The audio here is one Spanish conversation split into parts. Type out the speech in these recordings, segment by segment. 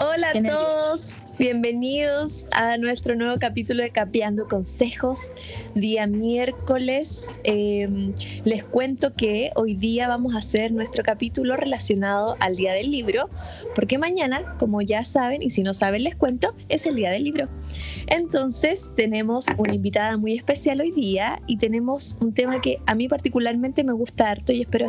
Hola a todos, bienvenidos a nuestro nuevo capítulo de Capeando Consejos, día miércoles. Em, les cuento que hoy día vamos a hacer nuestro capítulo relacionado al Día del Libro, porque mañana, como ya saben, y si no saben les cuento, es el Día del Libro. Entonces tenemos una invitada muy especial hoy día y tenemos un tema que a mí particularmente me gusta harto y espero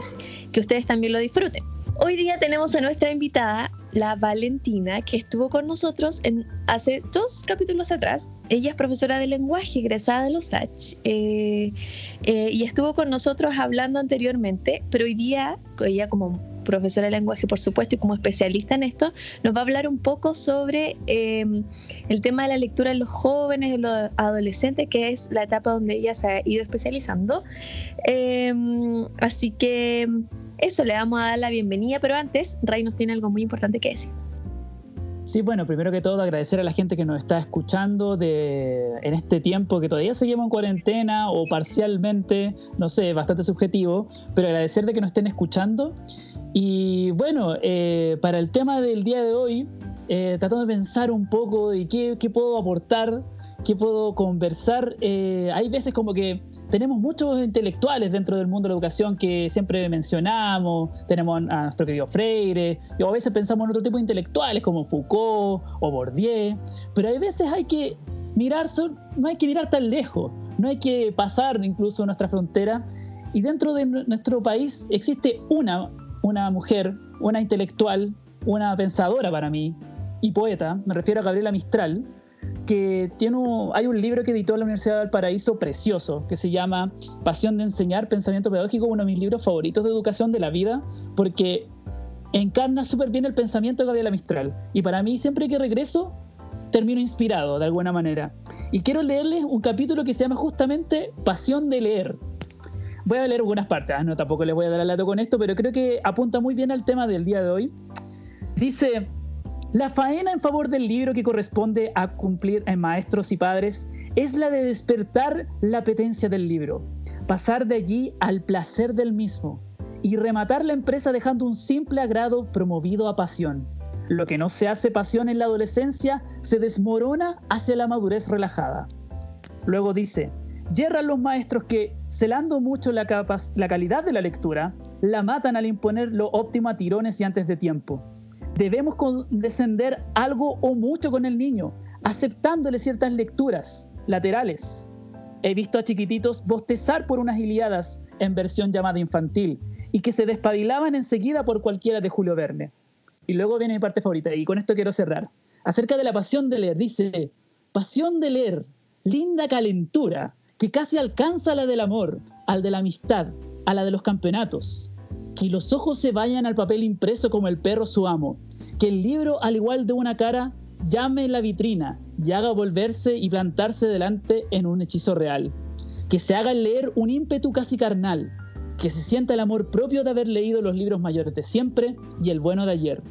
que ustedes también lo disfruten. Hoy día tenemos a nuestra invitada, la Valentina, que estuvo con nosotros en, hace dos capítulos atrás. Ella es profesora de lenguaje egresada de los H eh, eh, y estuvo con nosotros hablando anteriormente, pero hoy día ella como profesora de lenguaje, por supuesto, y como especialista en esto, nos va a hablar un poco sobre em, el tema de la lectura en los jóvenes, en los adolescentes, que es la etapa donde ella se ha ido especializando. Em, así que eso, le vamos a dar la bienvenida, pero antes, Ray nos tiene algo muy importante que decir. Sí, bueno, primero que todo agradecer a la gente que nos está escuchando de, en este tiempo que todavía seguimos en cuarentena o parcialmente, no sé, bastante subjetivo, pero agradecer de que nos estén escuchando. Y bueno, eh, para el tema del día de hoy, eh, tratando de pensar un poco de qué, qué puedo aportar, qué puedo conversar, eh, hay veces como que tenemos muchos intelectuales dentro del mundo de la educación que siempre mencionamos, tenemos a nuestro querido Freire, y a veces pensamos en otro tipo de intelectuales como Foucault o Bourdieu, pero hay veces hay que mirar, no hay que mirar tan lejos, no hay que pasar incluso nuestra frontera, y dentro de nuestro país existe una, una mujer, una intelectual, una pensadora para mí, y poeta, me refiero a Gabriela Mistral, que tiene hay un libro que editó la Universidad de Valparaíso precioso, que se llama Pasión de Enseñar, Pensamiento Pedagógico, uno de mis libros favoritos de educación de la vida, porque encarna súper bien el pensamiento de Gabriela Mistral. Y para mí, siempre que regreso, termino inspirado de alguna manera. Y quiero leerles un capítulo que se llama justamente Pasión de leer. Voy a leer algunas partes, ¿ah? no tampoco les voy a dar al lado con esto, pero creo que apunta muy bien al tema del día de hoy. Dice, la faena en favor del libro que corresponde a cumplir en maestros y padres es la de despertar la apetencia del libro, pasar de allí al placer del mismo y rematar la empresa dejando un simple agrado promovido a pasión. Lo que no se hace pasión en la adolescencia se desmorona hacia la madurez relajada. Luego dice, yerran los maestros que, celando mucho la, la calidad de la lectura, la matan al imponer lo óptimo a tirones y antes de tiempo debemos condescender algo o mucho con el niño, aceptándole ciertas lecturas laterales. He visto a chiquititos bostezar por unas iliadas en versión llamada infantil y que se despabilaban enseguida por cualquiera de Julio Verne. Y luego viene mi parte favorita, y con esto quiero cerrar. Acerca de la pasión de leer, dice, pasión de leer, linda calentura, que casi alcanza a la del amor, al de la amistad, a la de los campeonatos, que los ojos se vayan al papel impreso como el perro su amo, que el libro, al igual de una cara, llame la vitrina y haga volverse y plantarse delante en un hechizo real, que se haga leer un ímpetu casi carnal, que se sienta el amor propio de haber leído los libros mayores de siempre y el bueno de ayer,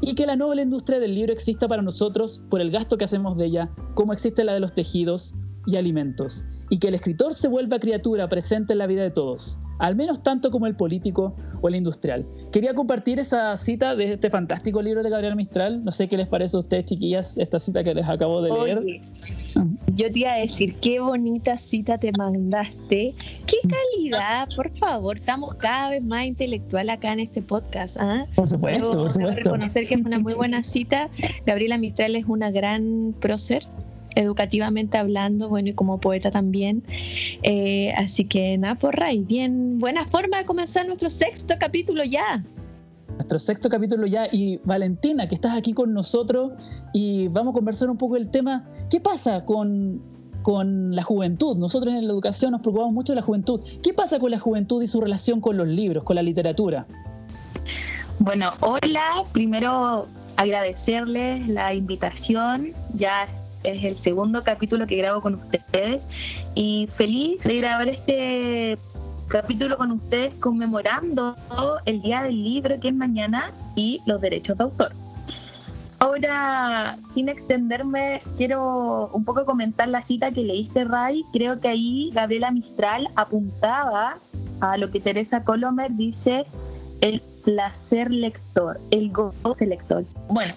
y que la noble industria del libro exista para nosotros por el gasto que hacemos de ella, como existe la de los tejidos y alimentos, y que el escritor se vuelva criatura presente en la vida de todos, al menos tanto como el político o el industrial. Quería compartir esa cita de este fantástico libro de Gabriel Mistral. No sé qué les parece a ustedes, chiquillas, esta cita que les acabo de leer. yo te iba a decir, qué bonita cita te mandaste. Qué calidad, por favor. Estamos cada vez más intelectual acá en este podcast. ¿ah? Por supuesto, por supuesto. reconocer que es una muy buena cita. Gabriela Mistral es una gran prócer educativamente hablando, bueno, y como poeta también. Eh, así que nada, por Ray, bien, buena forma de comenzar nuestro sexto capítulo ya. Nuestro sexto capítulo ya. Y Valentina, que estás aquí con nosotros y vamos a conversar un poco del tema, ¿qué pasa con, con la juventud? Nosotros en la educación nos preocupamos mucho de la juventud. ¿Qué pasa con la juventud y su relación con los libros, con la literatura? Bueno, hola, primero agradecerles la invitación. Ya es el segundo capítulo que grabo con ustedes y feliz de grabar este capítulo con ustedes conmemorando el Día del Libro que es mañana y los derechos de autor. Ahora, sin extenderme, quiero un poco comentar la cita que leíste, Ray. Creo que ahí Gabriela Mistral apuntaba a lo que Teresa Colomer dice, el placer lector, el goce lector. Bueno,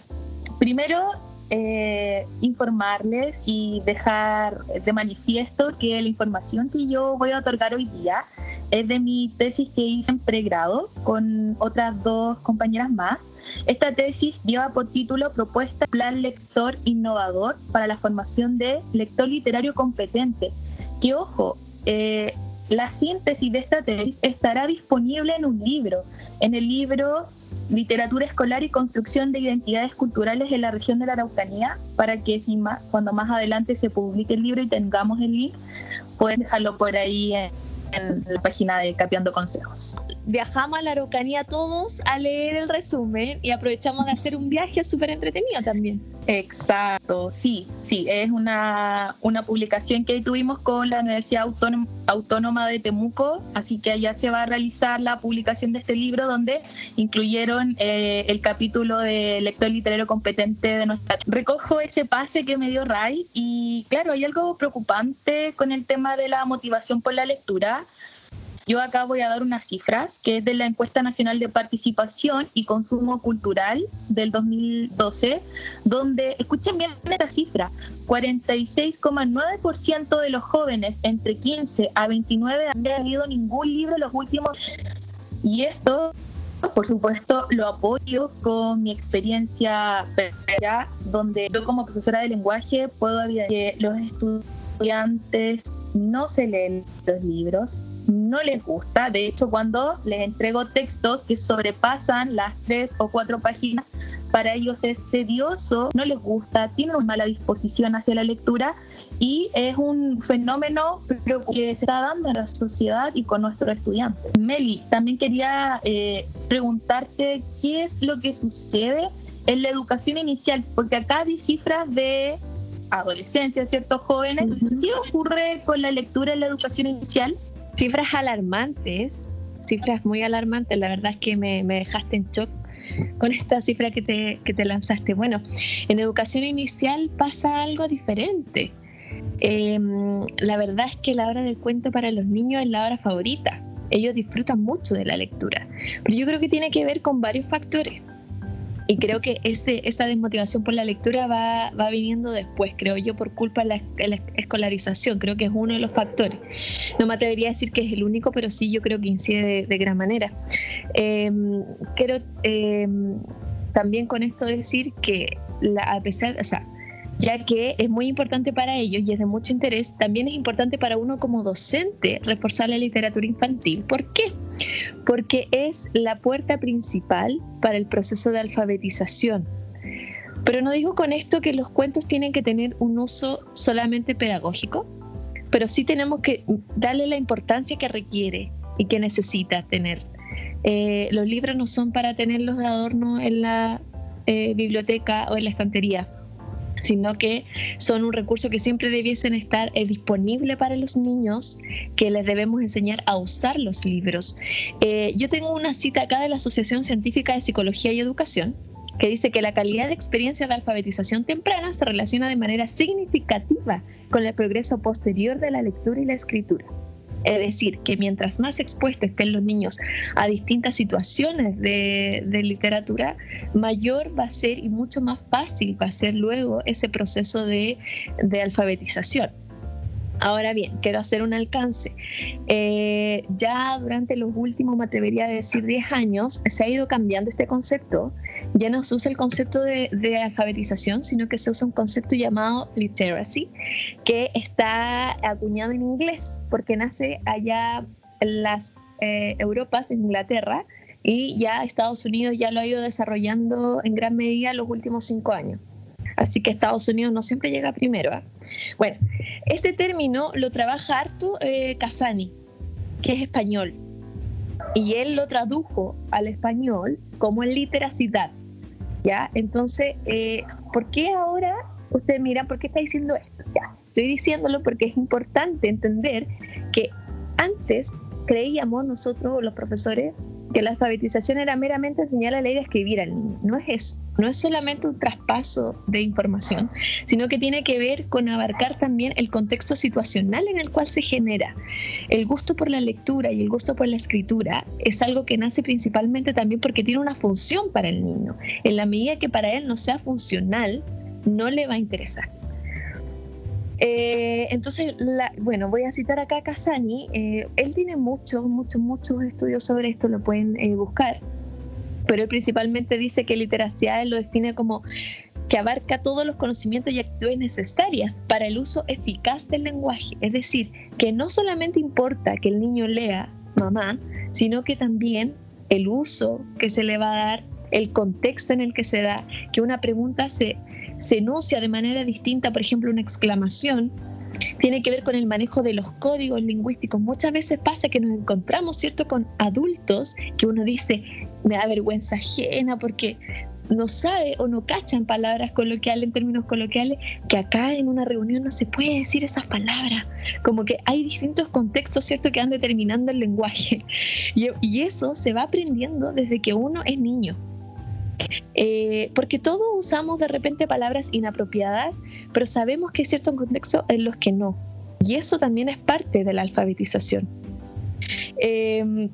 Primero, eh, informarles y dejar de manifiesto que la información que yo voy a otorgar hoy día es de mi tesis que hice en pregrado con otras dos compañeras más. Esta tesis lleva por título Propuesta Plan Lector Innovador para la formación de lector literario competente. Que ojo, eh, la síntesis de esta tesis estará disponible en un libro, en el libro literatura escolar y construcción de identidades culturales en la región de la Araucanía, para que si más, cuando más adelante se publique el libro y tengamos el link, pueden dejarlo por ahí en, en la página de Capeando Consejos. Viajamos a la Araucanía todos a leer el resumen y aprovechamos de hacer un viaje súper entretenido también. Exacto, sí, sí, es una, una publicación que tuvimos con la Universidad Autónoma, Autónoma de Temuco, así que allá se va a realizar la publicación de este libro donde incluyeron eh, el capítulo de lector literario competente de nuestra... Recojo ese pase que me dio Ray y claro, hay algo preocupante con el tema de la motivación por la lectura yo acá voy a dar unas cifras, que es de la encuesta nacional de participación y consumo cultural del 2012, donde, escuchen bien esta cifra, 46,9% de los jóvenes entre 15 a 29 han leído ningún libro en los últimos... Y esto por supuesto, lo apoyo con mi experiencia donde yo como profesora de lenguaje puedo ver que los estudiantes no se leen los libros, no les gusta. De hecho, cuando les entrego textos que sobrepasan las tres o cuatro páginas, para ellos es tedioso, no les gusta, tienen una mala disposición hacia la lectura y es un fenómeno que se está dando en la sociedad y con nuestros estudiantes. Meli, también quería eh, preguntarte qué es lo que sucede en la educación inicial, porque acá hay cifras de adolescencia, ciertos jóvenes. ¿Qué ocurre con la lectura en la educación inicial? Cifras alarmantes, cifras muy alarmantes, la verdad es que me, dejaste en shock con esta cifra que te, que te, lanzaste. Bueno, en educación inicial pasa algo diferente. Em, la verdad es que la hora del cuento para los niños es la hora favorita. Ellos disfrutan mucho de la lectura, pero yo creo que tiene que ver con varios factores. Y creo que ese, esa desmotivación por la lectura va, va viniendo después, creo yo, por culpa de la, escolarización. Creo que es uno de los factores. No me atrevería a decir que es el único, pero sí yo creo que incide de, gran manera. Em, quiero em, también con esto decir que a pesar, o sea, ya que es muy importante para ellos y es de mucho interés, también es importante para uno como docente reforzar la literatura infantil. ¿Por qué? Porque es la puerta principal para el proceso de alfabetización. Pero no digo con esto que los cuentos tienen que tener un uso solamente pedagógico, pero sí tenemos que darle la importancia que requiere y que necesita tener. Eh, los libros no son para tenerlos de adorno en la eh, biblioteca o en la estantería sino que son un recurso que siempre debiesen estar eh, disponible para los niños, que les debemos enseñar a usar los libros. Eh, yo tengo una cita acá de la Asociación Científica de Psicología y Educación, que dice que la calidad de experiencia de alfabetización temprana se relaciona de manera significativa con el progreso posterior de la lectura y la escritura. Es decir, que mientras más expuestos estén los niños a distintas situaciones de, literatura, mayor va a ser y mucho más fácil va a ser luego ese proceso de alfabetización. Ahora bien, quiero hacer un alcance. Eh, ya durante los últimos, me atrevería a decir, 10 años, se ha ido cambiando este concepto. Ya no se usa el concepto de, alfabetización, sino que se usa un concepto llamado literacy, que está acuñado en inglés, porque nace allá en las eh, Europas, en Inglaterra, y ya Estados Unidos ya lo ha ido desarrollando en gran medida los últimos cinco años. Así que Estados Unidos no siempre llega primero. ¿eh? Bueno, este término lo trabaja harto eh, Casani, que es español, y él lo tradujo al español como literacidad. ¿Ya? Entonces, eh, ¿por qué ahora ustedes miran por qué está diciendo esto? Ya, estoy diciéndolo porque es importante entender que antes creíamos nosotros, los profesores, que la alfabetización era meramente enseñar a leer y escribir al niño. No es eso no es solamente un traspaso de información, sino que tiene que ver con abarcar también el contexto situacional en el cual se genera. El gusto por la lectura y el gusto por la escritura es algo que nace principalmente también porque tiene una función para el niño. En la medida que para él no sea funcional, no le va a interesar. Eh, entonces, bueno, voy a citar acá a Casani. Eh, él tiene muchos, muchos, muchos estudios sobre esto, lo pueden eh, buscar pero él principalmente dice que literacidad lo define como que abarca todos los conocimientos y actitudes necesarias para el uso eficaz del lenguaje. Es decir, que no solamente importa que el niño lea mamá, sino que también el uso que se le va a dar, el contexto en el que se da, que una pregunta se, se enuncia de manera distinta, por ejemplo, una exclamación, tiene que ver con el manejo de los códigos lingüísticos. Muchas veces pasa que nos encontramos, ¿cierto?, con adultos que uno dice, me da vergüenza ajena porque no sabe o no cachan palabras coloquiales en términos coloquiales, que acá en una reunión no se puede decir esas palabras. Como que hay distintos contextos, ¿cierto?, que van determinando el lenguaje. Y, y eso se va aprendiendo desde que uno es niño. Eh, porque todos usamos de repente palabras inapropiadas, pero sabemos que hay ciertos contextos en los que no. Y eso también es parte de la alfabetización. Em,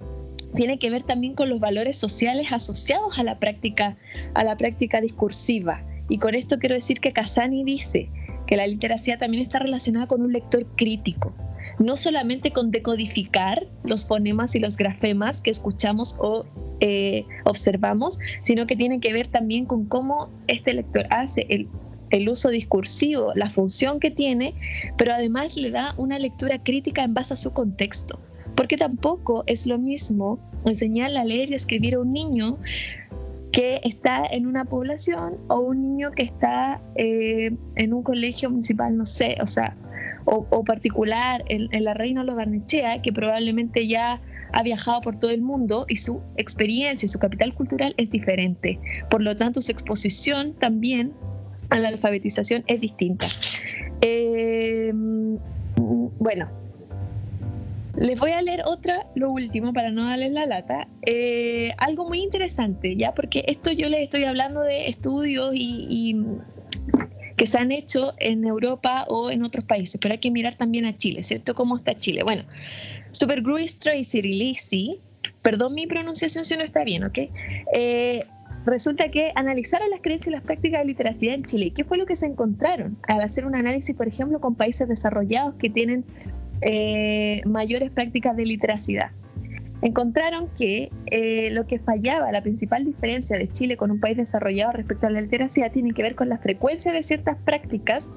tiene que ver también con los valores sociales asociados a la práctica, a la práctica discursiva. Y con esto quiero decir que Casani dice que la literacia también está relacionada con un lector crítico, no solamente con decodificar los fonemas y los grafemas que escuchamos o eh, observamos, sino que tiene que ver también con cómo este lector hace el, el uso discursivo, la función que tiene, pero además le da una lectura crítica en base a su contexto. Porque tampoco es lo mismo enseñarle a leer y escribir a un niño que está en una población o un niño que está eh, en un colegio municipal, no sé, o sea, o, particular en, la Reina Barnechea, que probablemente ya ha viajado por todo el mundo y su experiencia, su capital cultural es diferente. Por lo tanto, su exposición también a la alfabetización es distinta. Eh, bueno, les voy a leer otra, lo último, para no darles la lata. Eh, algo muy interesante, ¿ya? Porque esto yo les estoy hablando de estudios y, que se han hecho en Europa o en otros países, pero hay que mirar también a Chile, ¿cierto? ¿Cómo está Chile? Bueno, Super Tracy Lisi, perdón mi pronunciación si no está bien, ¿ok? Eh, resulta que analizaron las creencias y las prácticas de literacidad en Chile. ¿Qué fue lo que se encontraron al hacer un análisis, por ejemplo, con países desarrollados que tienen eh, mayores prácticas de literacidad? Encontraron que eh, lo que fallaba, la principal diferencia de Chile con un país desarrollado respecto a la literacidad, tiene que ver con la frecuencia de ciertas prácticas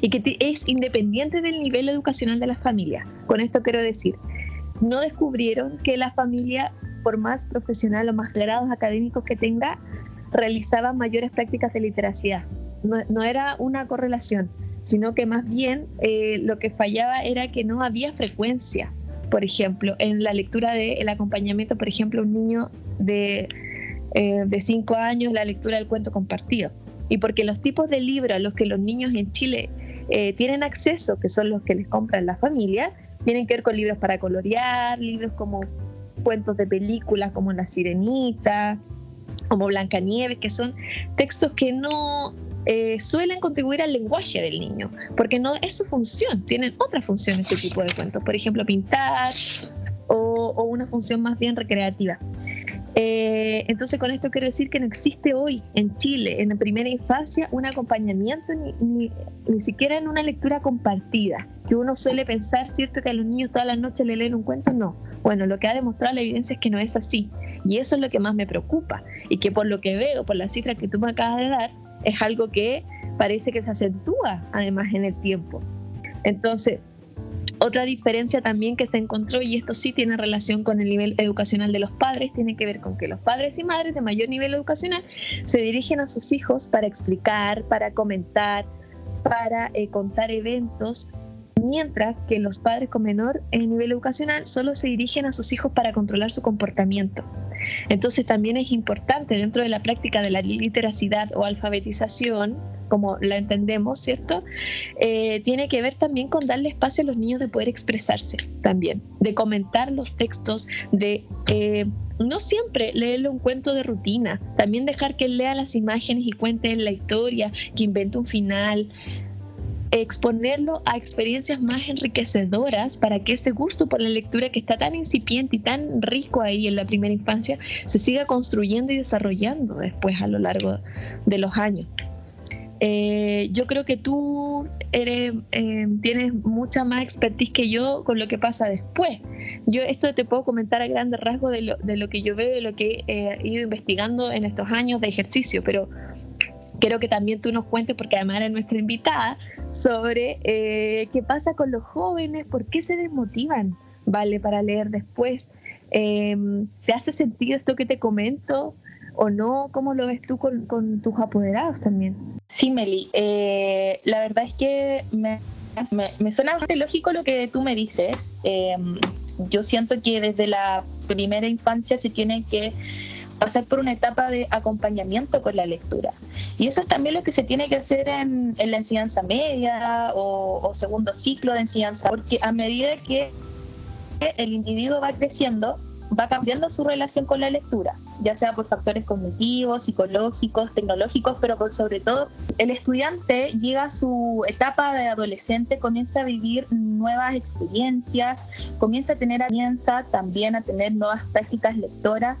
y que es independiente del nivel educacional de la familia. Con esto quiero decir, no descubrieron que la familia, por más profesional o más grados académicos que tenga, realizaba mayores prácticas de literacidad. No, era una correlación, sino que más bien eh, lo que fallaba era que no había frecuencia. Por ejemplo, en la lectura del acompañamiento, por ejemplo, un niño de, eh, de cinco años, la lectura del cuento compartido y porque los tipos de libros a los que los niños en Chile eh, tienen acceso, que son los que les compran la familia, tienen que ver con libros para colorear, libros como cuentos de películas como La Sirenita, como Blancanieves, que son textos que no eh, suelen contribuir al lenguaje del niño, porque no es su función, tienen otra función ese tipo de cuentos, por ejemplo, pintar o, una función más bien recreativa. Eh, entonces con esto quiero decir que no existe hoy en Chile, en la primera infancia, un acompañamiento ni, ni, siquiera en una lectura compartida, que uno suele pensar, ¿cierto? Que a los niños todas las noches le leen un cuento, no. Bueno, lo que ha demostrado la evidencia es que no es así. Y eso es lo que más me preocupa. Y que por lo que veo, por las cifras que tú me acabas de dar, es algo que parece que se acentúa además en el tiempo. Entonces, otra diferencia también que se encontró, y esto sí tiene relación con el nivel educacional de los padres, tiene que ver con que los padres y madres de mayor nivel educacional se dirigen a sus hijos para explicar, para comentar, para eh, contar eventos, mientras que los padres con menor eh, nivel educacional solo se dirigen a sus hijos para controlar su comportamiento. Entonces también es importante dentro de la práctica de la literacidad o alfabetización como la entendemos, ¿cierto? Eh, tiene que ver también con darle espacio a los niños de poder expresarse también, de comentar los textos, de eh, no siempre leerle un cuento de rutina, también dejar que él lea las imágenes y cuente la historia, que invente un final, exponerlo a experiencias más enriquecedoras para que ese gusto por la lectura que está tan incipiente y tan rico ahí en la primera infancia se siga construyendo y desarrollando después a lo largo de los años. Eh, yo creo que tú eh, tienes mucha más expertise que yo con lo que pasa después. Yo esto te puedo comentar a grandes rasgos de lo, de lo que yo veo, de lo que he ido investigando en estos años de ejercicio, pero quiero que también tú nos cuentes, porque además eres nuestra invitada, sobre eh, qué pasa con los jóvenes, por qué se desmotivan, ¿vale? Para leer después. Em, ¿Te hace sentido esto que te comento o no? ¿Cómo lo ves tú con, tus apoderados también? Sí, Meli, eh, la verdad es que me, me, suena bastante lógico lo que tú me dices. Em, yo siento que desde la primera infancia se tiene que pasar por una etapa de acompañamiento con la lectura. Y eso es también lo que se tiene que hacer en, la enseñanza media o, segundo ciclo de enseñanza, porque a medida que el individuo va creciendo, va cambiando su relación con la lectura, ya sea por factores cognitivos, psicológicos, tecnológicos, pero por sobre todo el estudiante llega a su etapa de adolescente, comienza a vivir nuevas experiencias, comienza a tener alianza también a tener nuevas prácticas lectoras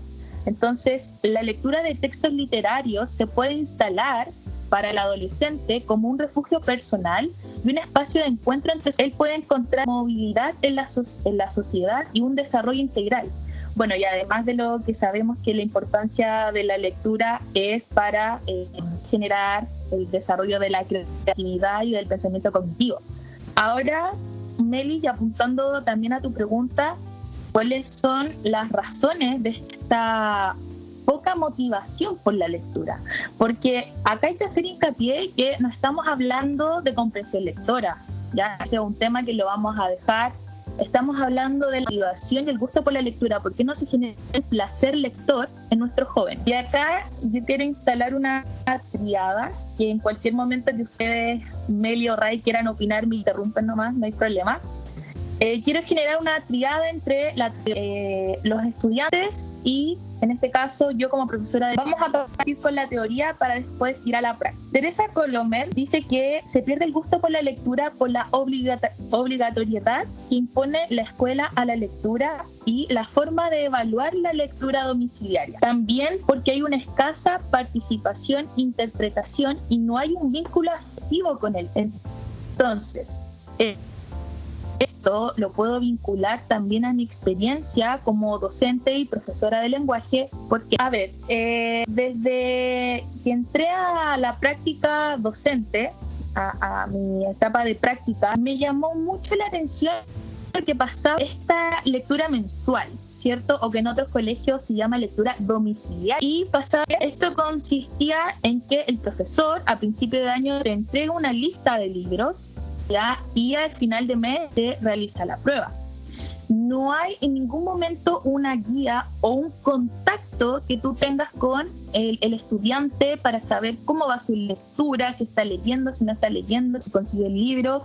entonces, la lectura de textos literarios se puede instalar para el adolescente como un refugio personal y un espacio de encuentro entre él puede encontrar movilidad en la, en la sociedad y un desarrollo integral. Bueno, y además de lo que sabemos que la importancia de la lectura es para eh, generar el desarrollo de la creatividad y del pensamiento cognitivo. Ahora, Meli, y apuntando también a tu pregunta, cuáles son las razones de esta poca motivación por la lectura. Porque acá hay que hacer hincapié que no estamos hablando de comprensión lectora, ya sea un tema que lo vamos a dejar. Estamos hablando de la motivación y el gusto por la lectura, porque no se genera el placer lector en nuestro joven. Y acá yo quiero instalar una triada que en cualquier momento que ustedes, Meli o Ray, quieran opinar, me interrumpen nomás, no hay problema. Eh, quiero generar una triada entre eh, los estudiantes y, en este caso, yo como profesora. De, vamos a partir con la teoría para después ir a la práctica. Teresa Colomer dice que se pierde el gusto por la lectura por la obligatoriedad que impone la escuela a la lectura y la forma de evaluar la lectura domiciliaria. También porque hay una escasa participación, interpretación y no hay un vínculo afectivo con él. Entonces, eh, esto lo puedo vincular también a mi experiencia como docente y profesora de lenguaje, porque, a ver, eh, desde que entré a la práctica docente, a, mi etapa de práctica, me llamó mucho la atención que pasaba esta lectura mensual. ¿cierto? O que en otros colegios se llama lectura domiciliaria. Y pasaba, esto consistía en que el profesor a principio de año te entrega una lista de libros y al final de mes se realiza la prueba. No hay en ningún momento una guía o un contacto que tú tengas con el, estudiante para saber cómo va su lectura, si está leyendo, si no está leyendo, si consigue el libro,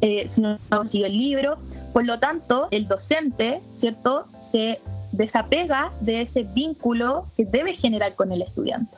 eh, si no consigue el libro. Por lo tanto, el docente, ¿cierto?, se desapega de ese vínculo que debe generar con el estudiante.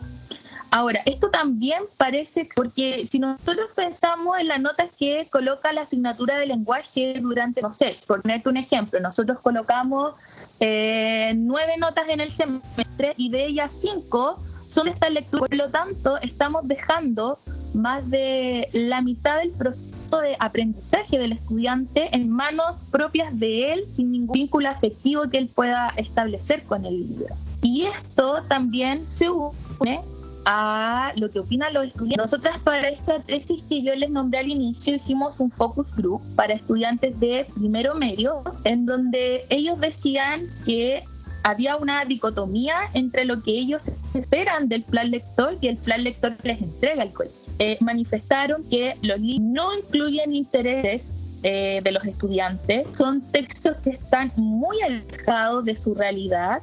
Ahora, esto también parece, porque si nosotros pensamos en las notas que coloca la asignatura de lenguaje durante, no sé, por ponerte un ejemplo, nosotros colocamos eh, nueve notas en el semestre y de ellas cinco son estas lecturas. Por lo tanto, estamos dejando más de la mitad del proceso de aprendizaje del estudiante en manos propias de él, sin ningún vínculo afectivo que él pueda establecer con el libro. Y esto también se une a lo que opinan los estudiantes. Nosotras para esta tesis que yo les nombré al inicio hicimos un focus group para estudiantes de primero medio, en donde ellos decían que había una dicotomía entre lo que ellos esperan del plan lector y el plan lector que les entrega el colegio. Eh, manifestaron que los libros no incluyen intereses eh, de los estudiantes, son textos que están muy alejados de su realidad,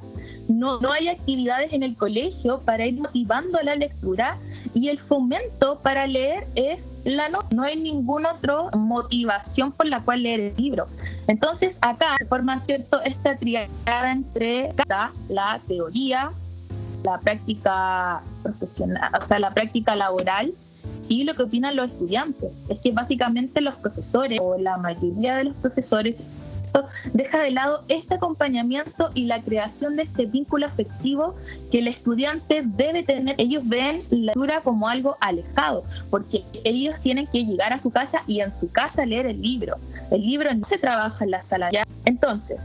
no, no hay actividades en el colegio para ir motivando la lectura y el fomento para leer es la no, no hay ninguna otra motivación por la cual leer el libro. Entonces acá se forma cierto esta triada entre la teoría, la práctica profesional, o sea, la práctica laboral y lo que opinan los estudiantes. Es que básicamente los profesores o la mayoría de los profesores deja de lado este acompañamiento y la creación de este vínculo afectivo que el estudiante debe tener. Ellos ven la lectura como algo alejado, porque ellos tienen que llegar a su casa y en su casa leer el libro. El libro no se trabaja en la sala. Entonces,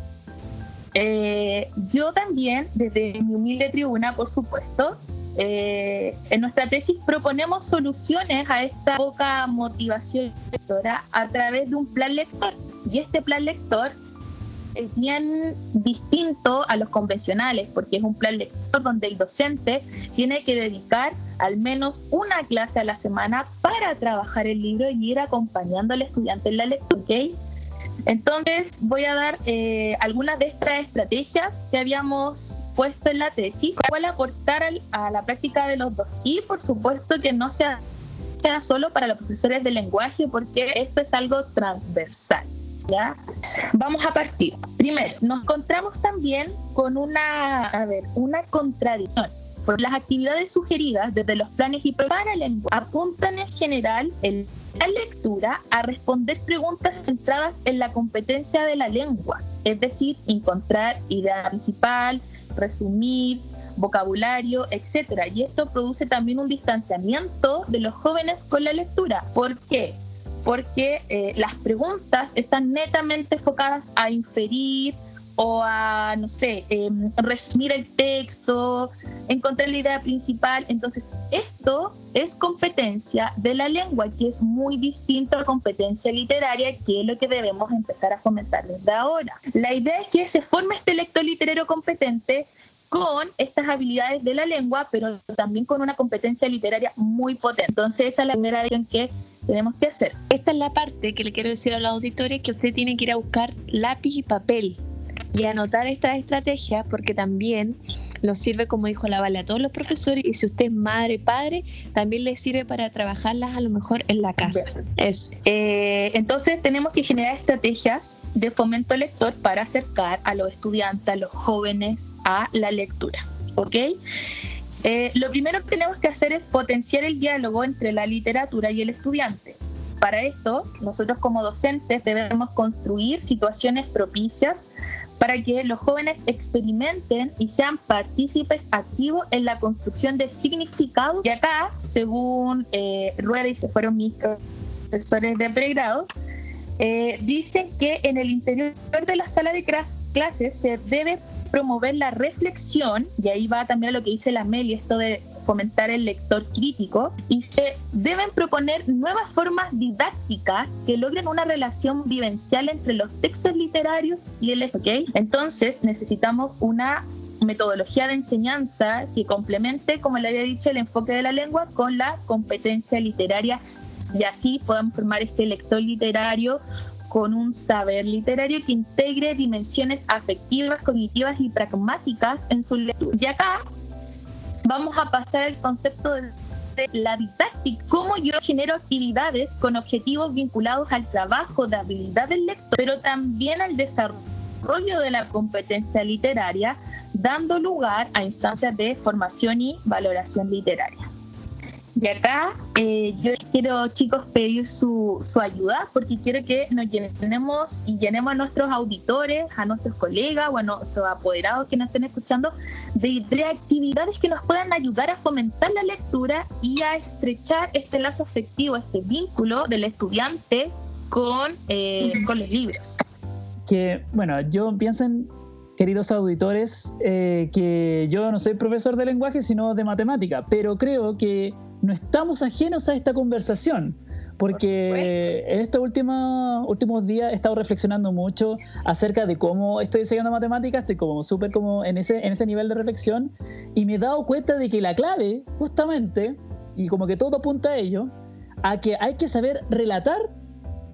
eh, yo también, desde mi humilde tribuna, por supuesto, eh, en nuestra tesis proponemos soluciones a esta poca motivación lectora a través de un plan lector. Y este plan lector es bien distinto a los convencionales, porque es un plan lector donde el docente tiene que dedicar al menos una clase a la semana para trabajar el libro y ir acompañando al estudiante en la lectura. ¿okay? Entonces voy a dar eh, algunas de estas estrategias que habíamos puesto en la tesis, cual aportar a la práctica de los dos. Y por supuesto que no sea, sea solo para los profesores de lenguaje, porque esto es algo transversal. ¿Ya? Vamos a partir. Primero, nos encontramos también con una, a ver, una contradicción. Porque las actividades sugeridas desde los planes y para lenguaje apuntan en general en la lectura a responder preguntas centradas en la competencia de la lengua, es decir, encontrar idea principal, resumir, vocabulario, etcétera. Y esto produce también un distanciamiento de los jóvenes con la lectura. ¿Por qué? Porque eh, las preguntas están netamente enfocadas a inferir o a, no sé, em, resumir el texto, encontrar la idea principal. Entonces, esto es competencia de la lengua, que es muy distinto a competencia literaria, que es lo que debemos empezar a fomentar desde ahora. La idea es que se forme este lector literario competente con estas habilidades de la lengua, pero también con una competencia literaria muy potente. Entonces, esa es la primera decisión que tenemos que hacer. Esta es la parte que le quiero decir a los auditores, que usted tiene que ir a buscar lápiz y papel y anotar estas estrategias porque también nos sirve, como dijo la Vale, a todos los profesores y si usted es madre, padre, también le sirve para trabajarlas a lo mejor en la casa. Eso. Eh, entonces tenemos que generar estrategias de fomento lector para acercar a los estudiantes, a los jóvenes a la lectura. ¿Ok? Eh, lo primero que tenemos que hacer es potenciar el diálogo entre la literatura y el estudiante. Para esto, nosotros como docentes debemos construir situaciones propicias para que los jóvenes experimenten y sean partícipes activos en la construcción de significados. Y acá, según eh, Rueda y se fueron mis profesores de pregrado, eh, dicen que en el interior de la sala de clases se debe promover la reflexión, y ahí va también lo que dice la Meli, esto de fomentar el lector crítico y se deben proponer nuevas formas didácticas que logren una relación vivencial entre los textos literarios y el ¿ok? Entonces necesitamos una metodología de enseñanza que complemente, como le había dicho, el enfoque de la lengua con la competencia literaria y así podamos formar este lector literario con un saber literario que integre dimensiones afectivas, cognitivas y pragmáticas en su lectura. Y acá vamos a pasar al concepto de la didáctica, cómo yo genero actividades con objetivos vinculados al trabajo de habilidad del lector, pero también al desarrollo de la competencia literaria, dando lugar a instancias de formación y valoración literaria. Y acá eh, yo quiero, chicos, pedir su, su, ayuda porque quiero que nos llenemos y llenemos a nuestros auditores, a nuestros colegas o a nuestros apoderados que nos estén escuchando de, de actividades que nos puedan ayudar a fomentar la lectura y a estrechar este lazo afectivo, este vínculo del estudiante con, eh, con los libros. Que, bueno, yo piensen queridos auditores, eh, que yo no soy profesor de lenguaje, sino de matemática, pero creo que no estamos ajenos a esta conversación, porque en estos últimos, últimos días he estado reflexionando mucho acerca de cómo estoy enseñando matemáticas, estoy como súper como en ese, en ese nivel de reflexión, y me he dado cuenta de que la clave, justamente, y como que todo apunta a ello, a que hay que saber relatar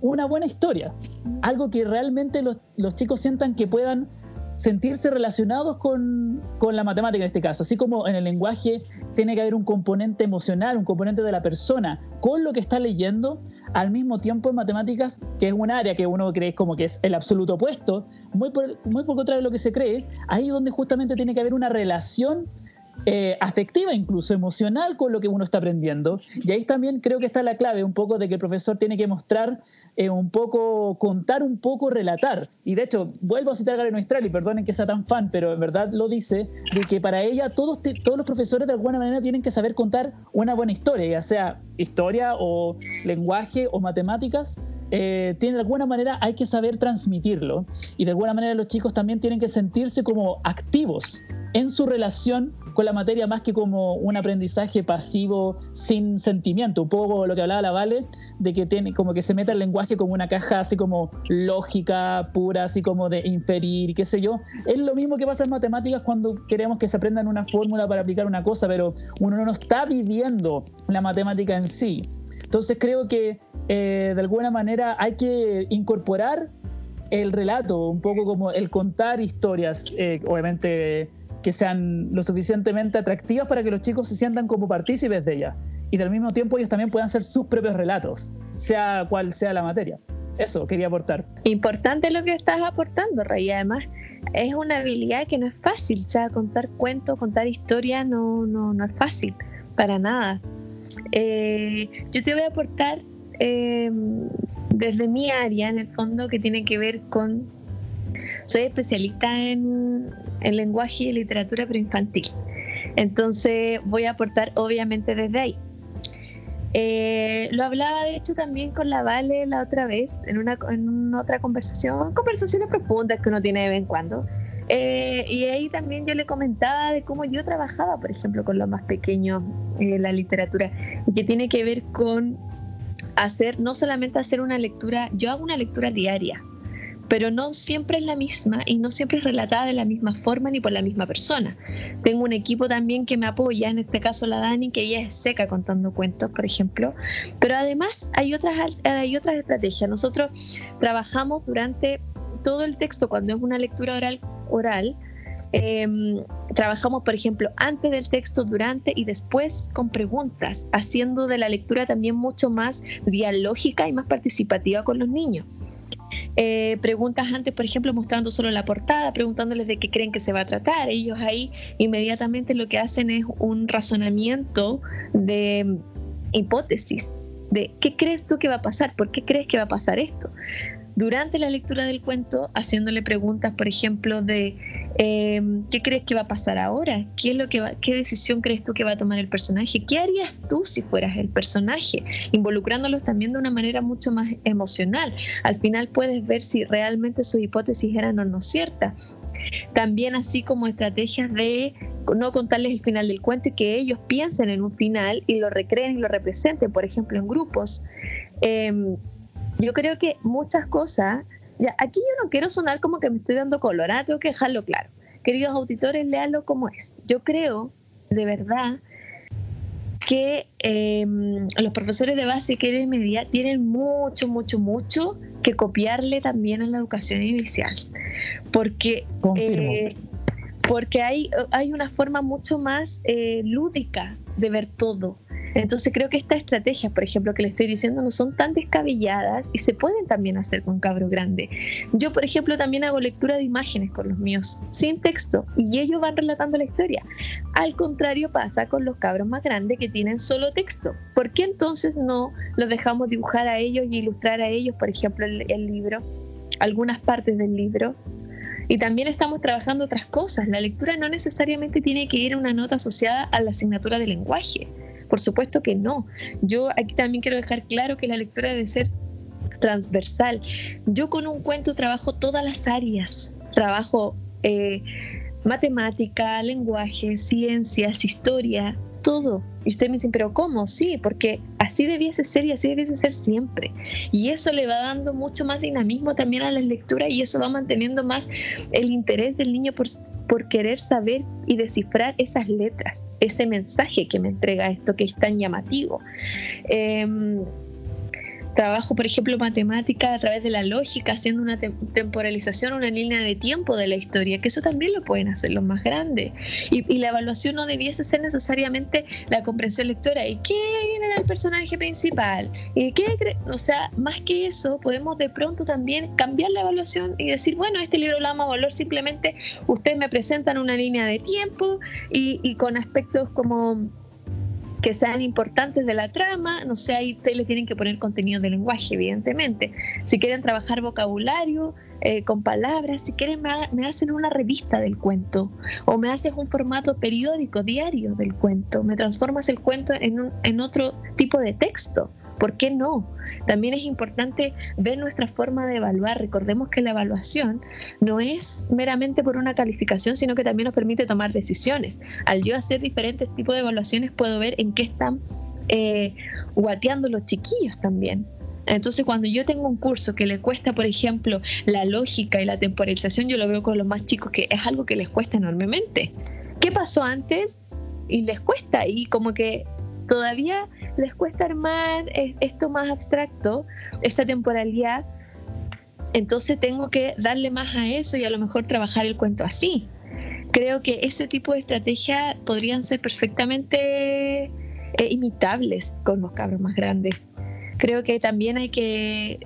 una buena historia, algo que realmente los, los chicos sientan que puedan sentirse relacionados con, con, la matemática en este caso. Así como en el lenguaje tiene que haber un componente emocional, un componente de la persona con lo que está leyendo, al mismo tiempo en matemáticas, que es un área que uno cree como que es el absoluto opuesto, muy por, muy por de lo que se cree, ahí es donde justamente tiene que haber una relación eh, afectiva, incluso emocional con lo que uno está aprendiendo. Y ahí también creo que está la clave, un poco de que el profesor tiene que mostrar eh, un poco, contar un poco, relatar. Y de hecho, vuelvo a citar a Garen y perdonen que sea tan fan, pero en verdad lo dice, de que para ella todos, todos los profesores de alguna manera tienen que saber contar una buena historia, ya sea historia o lenguaje o matemáticas. Eh, tiene de alguna manera hay que saber transmitirlo y de alguna manera los chicos también tienen que sentirse como activos en su relación con la materia más que como un aprendizaje pasivo sin sentimiento, un poco lo que hablaba la Vale, de que tiene como que se meta el lenguaje como una caja así como lógica, pura, así como de inferir, qué sé yo. Es lo mismo que pasa en matemáticas cuando queremos que se aprendan una fórmula para aplicar una cosa, pero uno no está viviendo la matemática en sí. Entonces creo que eh, de alguna manera hay que incorporar el relato, un poco como el contar historias, eh, obviamente que sean lo suficientemente atractivas para que los chicos se sientan como partícipes de ella y del mismo tiempo ellos también puedan hacer sus propios relatos, sea cual sea la materia. Eso quería aportar. Importante lo que estás aportando, Rey. Además, es una habilidad que no es fácil. Sea, contar cuentos, contar historias no, no, no es fácil, para nada. Eh, yo te voy a aportar eh, desde mi área, en el fondo, que tiene que ver con soy especialista en, lenguaje y literatura preinfantil. Entonces voy a aportar obviamente desde ahí. Eh, lo hablaba de hecho también con la Vale la otra vez, en una, en otra conversación, conversaciones profundas que uno tiene de vez en cuando. Eh, y ahí también yo le comentaba de cómo yo trabajaba, por ejemplo, con los más pequeños en la literatura, que tiene que ver con hacer, no solamente hacer una lectura, yo hago una lectura diaria, pero no siempre es la misma y no siempre es relatada de la misma forma ni por la misma persona. Tengo un equipo también que me apoya, en este caso la Dani, que ella es seca contando cuentos, por ejemplo, pero además hay otras, hay otras estrategias. Nosotros trabajamos durante todo el texto, cuando es una lectura oral, oral em, trabajamos, por ejemplo, antes del texto, durante y después con preguntas, haciendo de la lectura también mucho más dialógica y más participativa con los niños. Eh, preguntas antes, por ejemplo, mostrando solo la portada, preguntándoles de qué creen que se va a tratar. Ellos ahí inmediatamente lo que hacen es un razonamiento de hipótesis, de qué crees tú que va a pasar, por qué crees que va a pasar esto durante la lectura del cuento haciéndole preguntas, por ejemplo, de em, ¿qué crees que va a pasar ahora? ¿Qué, es lo que ¿Qué decisión crees tú que va a tomar el personaje? ¿Qué harías tú si fueras el personaje? Involucrándolos también de una manera mucho más emocional. Al final puedes ver si realmente sus hipótesis eran o no ciertas. También así como estrategias de no contarles el final del cuento y que ellos piensen en un final y lo recreen y lo representen, por ejemplo, en grupos. Em, yo creo que muchas cosas, ya, aquí yo no quiero sonar como que me estoy dando color, ¿ah? tengo que dejarlo claro. Queridos auditores, léanlo como es. Yo creo, de verdad, que em, los profesores de básica y media tienen mucho, mucho, mucho que copiarle también a la educación inicial. Porque, eh, porque hay, hay una forma mucho más eh, lúdica de ver todo. Entonces creo que estas estrategias, por ejemplo, que le estoy diciendo, no son tan descabelladas y se pueden también hacer con cabro grande. Yo, por ejemplo, también hago lectura de imágenes con los míos, sin texto, y ellos van relatando la historia. Al contrario pasa con los cabros más grandes que tienen solo texto. ¿Por qué entonces no los dejamos dibujar a ellos y ilustrar a ellos, por ejemplo, el, el libro, algunas partes del libro? Y también estamos trabajando otras cosas. La lectura no necesariamente tiene que ir a una nota asociada a la asignatura de lenguaje. Por supuesto que no. Yo aquí también quiero dejar claro que la lectura debe ser transversal. Yo con un cuento trabajo todas las áreas. Trabajo eh, matemática, lenguaje, ciencias, historia, todo. Y usted me dice, pero ¿cómo? Sí, porque así debiese ser y así debiese ser siempre. Y eso le va dando mucho más dinamismo también a la lectura y eso va manteniendo más el interés del niño por, por querer saber y descifrar esas letras, ese mensaje que me entrega esto que es tan llamativo. Em, trabajo, por ejemplo, matemática a través de la lógica, haciendo una temporalización, una línea de tiempo de la historia, que eso también lo pueden hacer los más grandes. Y, la evaluación no debiese ser necesariamente la comprensión lectora. ¿Y qué era el personaje principal? ¿Y qué o sea, más que eso, podemos de pronto también cambiar la evaluación y decir, bueno, este libro lo vamos a valor simplemente ustedes me presentan una línea de tiempo y, y con aspectos como que sean importantes de la trama, no sé, ahí ustedes le tienen que poner contenido de lenguaje, evidentemente. Si quieren trabajar vocabulario eh, con palabras, si quieren me, hacen una revista del cuento o me haces un formato periódico, diario del cuento, me transformas el cuento en, en otro tipo de texto. ¿Por qué no? También es importante ver nuestra forma de evaluar. Recordemos que la evaluación no es meramente por una calificación, sino que también nos permite tomar decisiones. Al yo hacer diferentes tipos de evaluaciones puedo ver en qué están eh, guateando los chiquillos también. Entonces, cuando yo tengo un curso que le cuesta, por ejemplo, la lógica y la temporalización, yo lo veo con los más chicos que es algo que les cuesta enormemente. ¿Qué pasó antes? Y les cuesta, y como que todavía les cuesta armar esto más abstracto, esta temporalidad, entonces tengo que darle más a eso y a lo mejor trabajar el cuento así. Creo que ese tipo de estrategias podrían ser perfectamente eh, imitables con los cabros más grandes. Creo que también hay que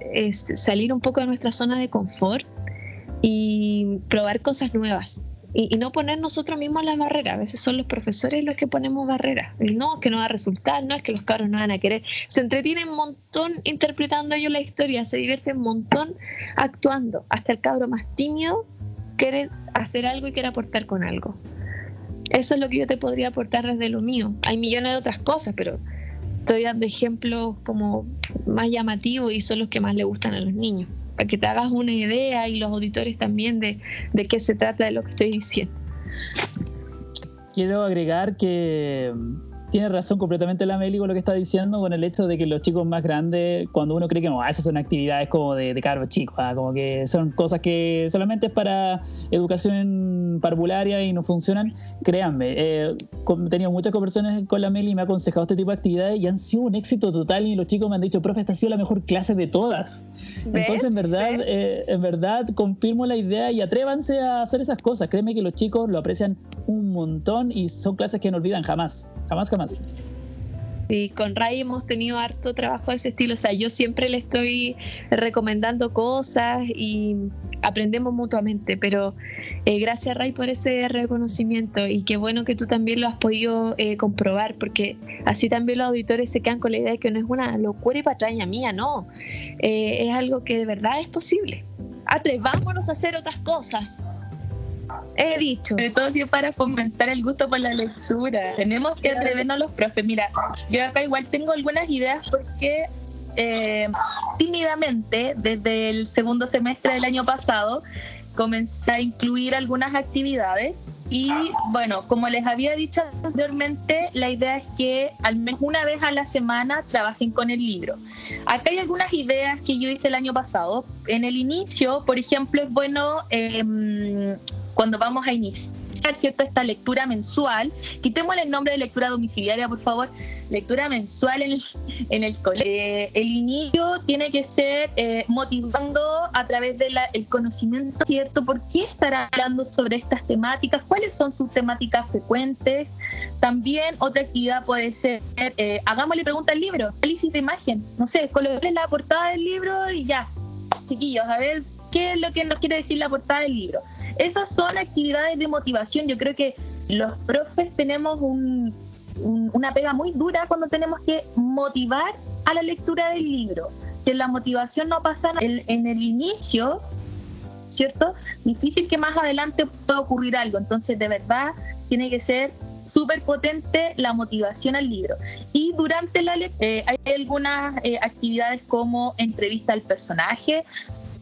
salir un poco de nuestra zona de confort y probar cosas nuevas y, no poner nosotros mismos las barreras. A veces son los profesores los que ponemos barreras. no, que no va a resultar, no es que los cabros no van a querer. Se entretienen un montón interpretando ellos la historia, se divierten un montón actuando. Hasta el cabro más tímido quiere hacer algo y quiere aportar con algo. Eso es lo que yo te podría aportar desde lo mío. Hay millones de otras cosas, pero estoy dando ejemplos como más llamativos y son los que más le gustan a los niños para que te hagas una idea y los auditores también de, de qué se trata de lo que estoy diciendo. Quiero agregar que tiene razón completamente la Meli con lo que está diciendo, con el hecho de que los chicos más grandes, cuando uno cree que no, esas son actividades como de, de carros chicos, ¿ah? como que son cosas que solamente es para educación parvularia y no funcionan, créanme, eh, he tenido muchas conversaciones con la Meli y me ha aconsejado este tipo de actividades y han sido un éxito total y los chicos me han dicho, profe, esta ha sido la mejor clase de todas. Entonces, en verdad, eh, en verdad, confirmo la idea y atrévanse a hacer esas cosas. Créeme que los chicos lo aprecian un montón y son clases que no olvidan jamás, jamás, jamás. Sí, con Ray hemos tenido harto trabajo de ese estilo. O sea, yo siempre le estoy recomendando cosas y aprendemos mutuamente. Pero eh, gracias, Ray, por ese reconocimiento. Y qué bueno que tú también lo has podido eh, comprobar, porque así también los auditores se quedan con la idea de que no es una locura y patraña mía, no. Eh, es algo que de verdad es posible. Atrevámonos a hacer otras cosas. He dicho. De todo sí para fomentar el gusto por la lectura. Tenemos que atrevernos los profes. Mira, yo acá igual tengo algunas ideas porque eh, tímidamente, desde el segundo semestre del año pasado, comencé a incluir algunas actividades. Y bueno, como les había dicho anteriormente, la idea es que al menos una vez a la semana trabajen con el libro. Acá hay algunas ideas que yo hice el año pasado. En el inicio, por ejemplo, es bueno eh, cuando vamos a iniciar ¿cierto? esta lectura mensual, quitémosle el nombre de lectura domiciliaria, por favor, lectura mensual en el, en el colegio. Eh, el inicio tiene que ser eh, motivando a través del conocimiento, ¿cierto? ¿Por qué estará hablando sobre estas temáticas? ¿Cuáles son sus temáticas frecuentes? También otra actividad puede ser, eh, hagámosle pregunta al libro, análisis de imagen, no sé, colocarle la portada del libro y ya, chiquillos, a ver qué es lo que nos quiere decir la portada del libro. Esas son actividades de motivación. Yo creo que los profes tenemos una pega muy dura cuando tenemos que motivar a la lectura del libro. Si la motivación no pasa en, en el inicio, ¿cierto? Difícil que más adelante pueda ocurrir algo. Entonces, de verdad, tiene que ser súper potente la motivación al libro. Y durante la lectura eh, hay algunas eh, actividades como entrevista al personaje,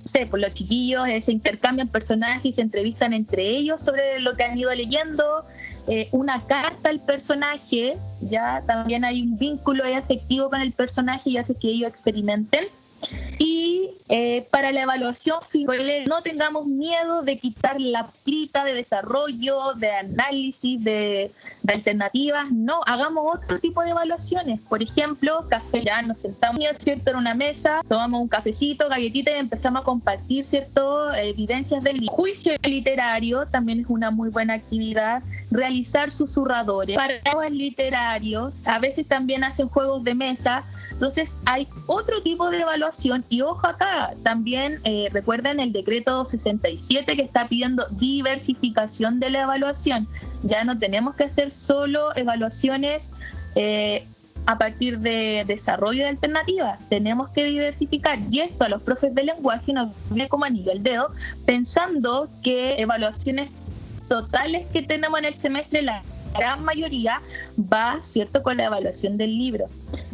sé, pues los chiquillos eh, se intercambian personajes y se entrevistan entre ellos sobre lo que han ido leyendo, eh, una carta al personaje, ya también hay un vínculo afectivo con el personaje y hace que ellos experimenten. Y eh, para la evaluación no tengamos miedo de quitar la escrita de desarrollo, de análisis, de, alternativas, no, hagamos otro tipo de evaluaciones. Por ejemplo, café, ya nos sentamos, ¿cierto?, en una mesa, tomamos un cafecito, galletita y empezamos a compartir, ¿cierto?, evidencias del juicio literario, también es una muy buena actividad realizar susurradores, paraguas literarios, a veces también hacen juegos de mesa. Entonces hay otro tipo de evaluación y ojo acá, también eh, recuerden el decreto 67 que está pidiendo diversificación de la evaluación. Ya no tenemos que hacer solo evaluaciones. Eh, a partir de desarrollo de alternativas. Tenemos que diversificar y esto a los profes de lenguaje nos viene como anillo al dedo, pensando que evaluaciones totales que tenemos en el semestre, la gran mayoría va, ¿cierto?, con la evaluación del libro.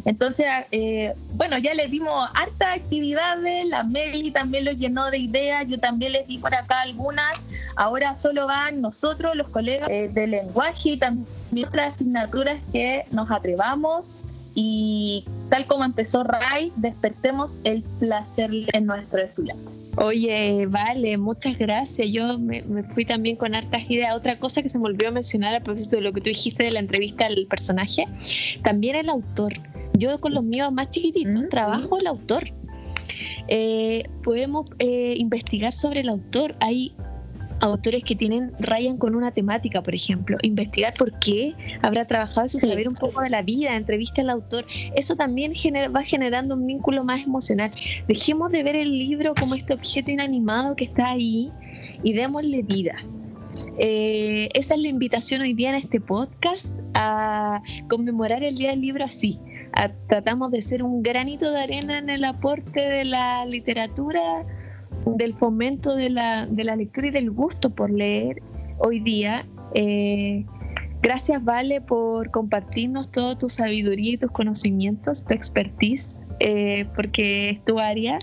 Entonces, eh, bueno, ya les dimos hartas actividades, la Meli también lo llenó de ideas, yo también les di por acá algunas, ahora solo van nosotros, los colegas eh, de lenguaje y también otras asignaturas que nos atrevamos y tal como empezó Ray, despertemos el placer en nuestro estudiante. Oye, vale, muchas gracias. Yo me, fui también con hartas ideas. Otra cosa que se me olvidó mencionar a propósito de lo que tú dijiste de la entrevista al personaje, también el autor. Yo con los míos más chiquititos mm, trabajo el autor. Eh, podemos eh, investigar sobre el autor. Hay autores que tienen rayan con una temática, por ejemplo, investigar por qué habrá trabajado eso, saber un poco de la vida, entrevista al autor, eso también genera, va generando un vínculo más emocional. Dejemos de ver el libro como este objeto inanimado que está ahí y démosle vida. Eh, esa es la invitación hoy día en este podcast a conmemorar el Día del Libro así. tratamos de ser un granito de arena en el aporte de la literatura del fomento de la, de la lectura y del gusto por leer hoy día. Eh, gracias, Vale, por compartirnos toda tu sabiduría y tus conocimientos, tu expertise, eh, porque es tu área.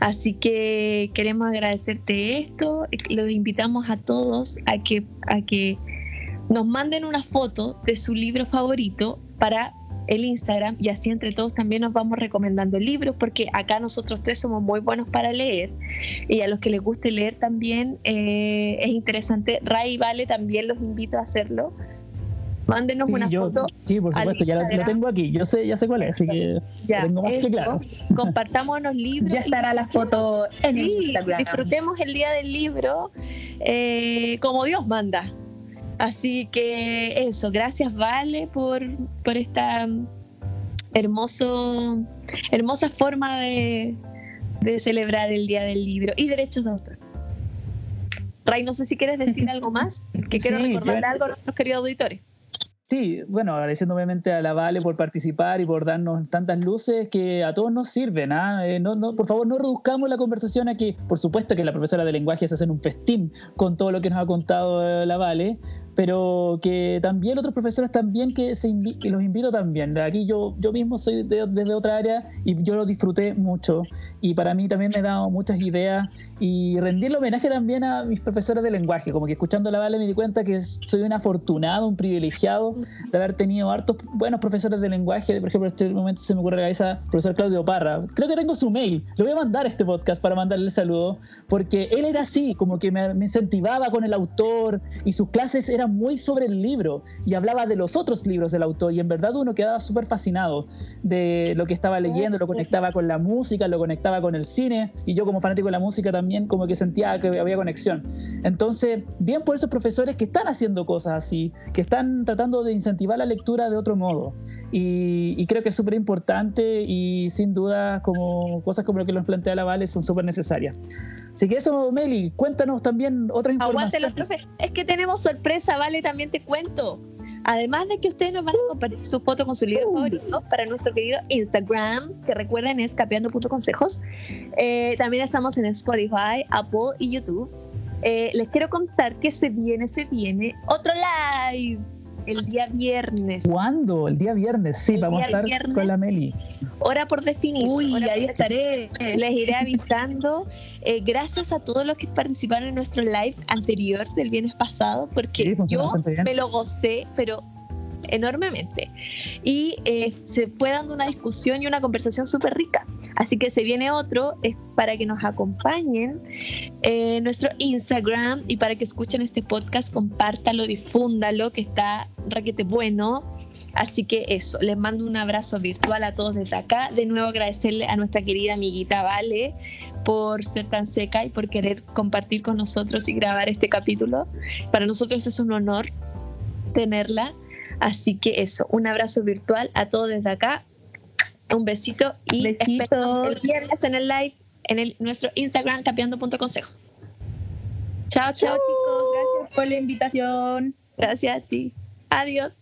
Así que queremos agradecerte esto. Los invitamos a todos a que, a que nos manden una foto de su libro favorito para el Instagram y así entre todos también nos vamos recomendando libros porque acá nosotros tres somos muy buenos para leer y a los que les guste leer también eh, es interesante. Ray y Vale también los invito a hacerlo. Mándenos una foto. Sí, por supuesto, ya lo, tengo aquí. Yo sé, ya sé cuál es, así que ya, tengo más que claro. Compartamos los libros. Ya estará la foto en Instagram. Disfrutemos el día del libro eh, como Dios manda. Así que eso, gracias Vale por, por esta hermoso, hermosa forma de, celebrar el Día del Libro y derechos de autor. Ray, no sé si quieres decir algo más, que quiero recordar algo a nuestros queridos auditores. Sí, bueno, agradeciendo obviamente a la Vale por participar y por darnos tantas luces que a todos nos sirven. ¿ah? Eh, no, no, por favor, no reduzcamos la conversación aquí. Por supuesto que la profesora de lenguaje se hace un festín con todo lo que nos ha contado eh, la Vale, pero que también otros profesores también que, se que los invito también. Aquí yo, yo mismo soy desde otra área y yo lo disfruté mucho. Y para mí también me ha dado muchas ideas y rendirle homenaje también a mis profesores de lenguaje, como que escuchando la Vale me di cuenta que soy un afortunado, un privilegiado de haber tenido hartos buenos profesores de lenguaje, por ejemplo en este momento se me ocurre la cabeza el profesor Claudio Parra, creo que tengo su mail, le voy a mandar este podcast para mandarle el saludo, porque él era así, como que me, me incentivaba con el autor y sus clases eran muy sobre el libro y hablaba de los otros libros del autor y en verdad uno quedaba súper fascinado de lo que estaba leyendo, lo conectaba con la música, lo conectaba con el cine y yo como fanático de la música también como que sentía que había conexión. Entonces, bien por esos profesores que están haciendo cosas así, que están tratando de incentivar la lectura de otro modo y, creo que es súper importante y sin duda como cosas como lo que nos plantea la Vale son súper necesarias. Así que eso, Meli, cuéntanos también otras informaciones. Aguante los Es que tenemos sorpresa, Vale, también te cuento. Además de que ustedes nos van a compartir su foto con su libro uh. favorito para nuestro querido Instagram, que recuerden es capeando.consejos. Eh, también estamos en Spotify, Apple y YouTube. Eh, les quiero contar que se viene, se viene otro live el día viernes. ¿Cuándo? El día viernes, sí, vamos a estar con la Meli. Hora por definir. Uy, ahí estaré. Les iré avisando. Eh, gracias a todos los que participaron en nuestro live anterior del viernes pasado, porque yo me lo gocé, pero enormemente. Y eh, se fue dando una discusión y una conversación súper rica. Así que se viene otro, es para que nos acompañen en nuestro Instagram y para que escuchen este podcast, compártalo, difúndalo, que está raquete bueno. Así que eso, les mando un abrazo virtual a todos desde acá. De nuevo agradecerle a nuestra querida amiguita Vale por ser tan seca y por querer compartir con nosotros y grabar este capítulo. Para nosotros es un honor tenerla. Así que eso, un abrazo virtual a todos desde acá. Un besito y espero el viernes en el live en el, nuestro Instagram capeando.consejos. Chao, chao, chao chicos, gracias por la invitación. Gracias a ti. Adiós.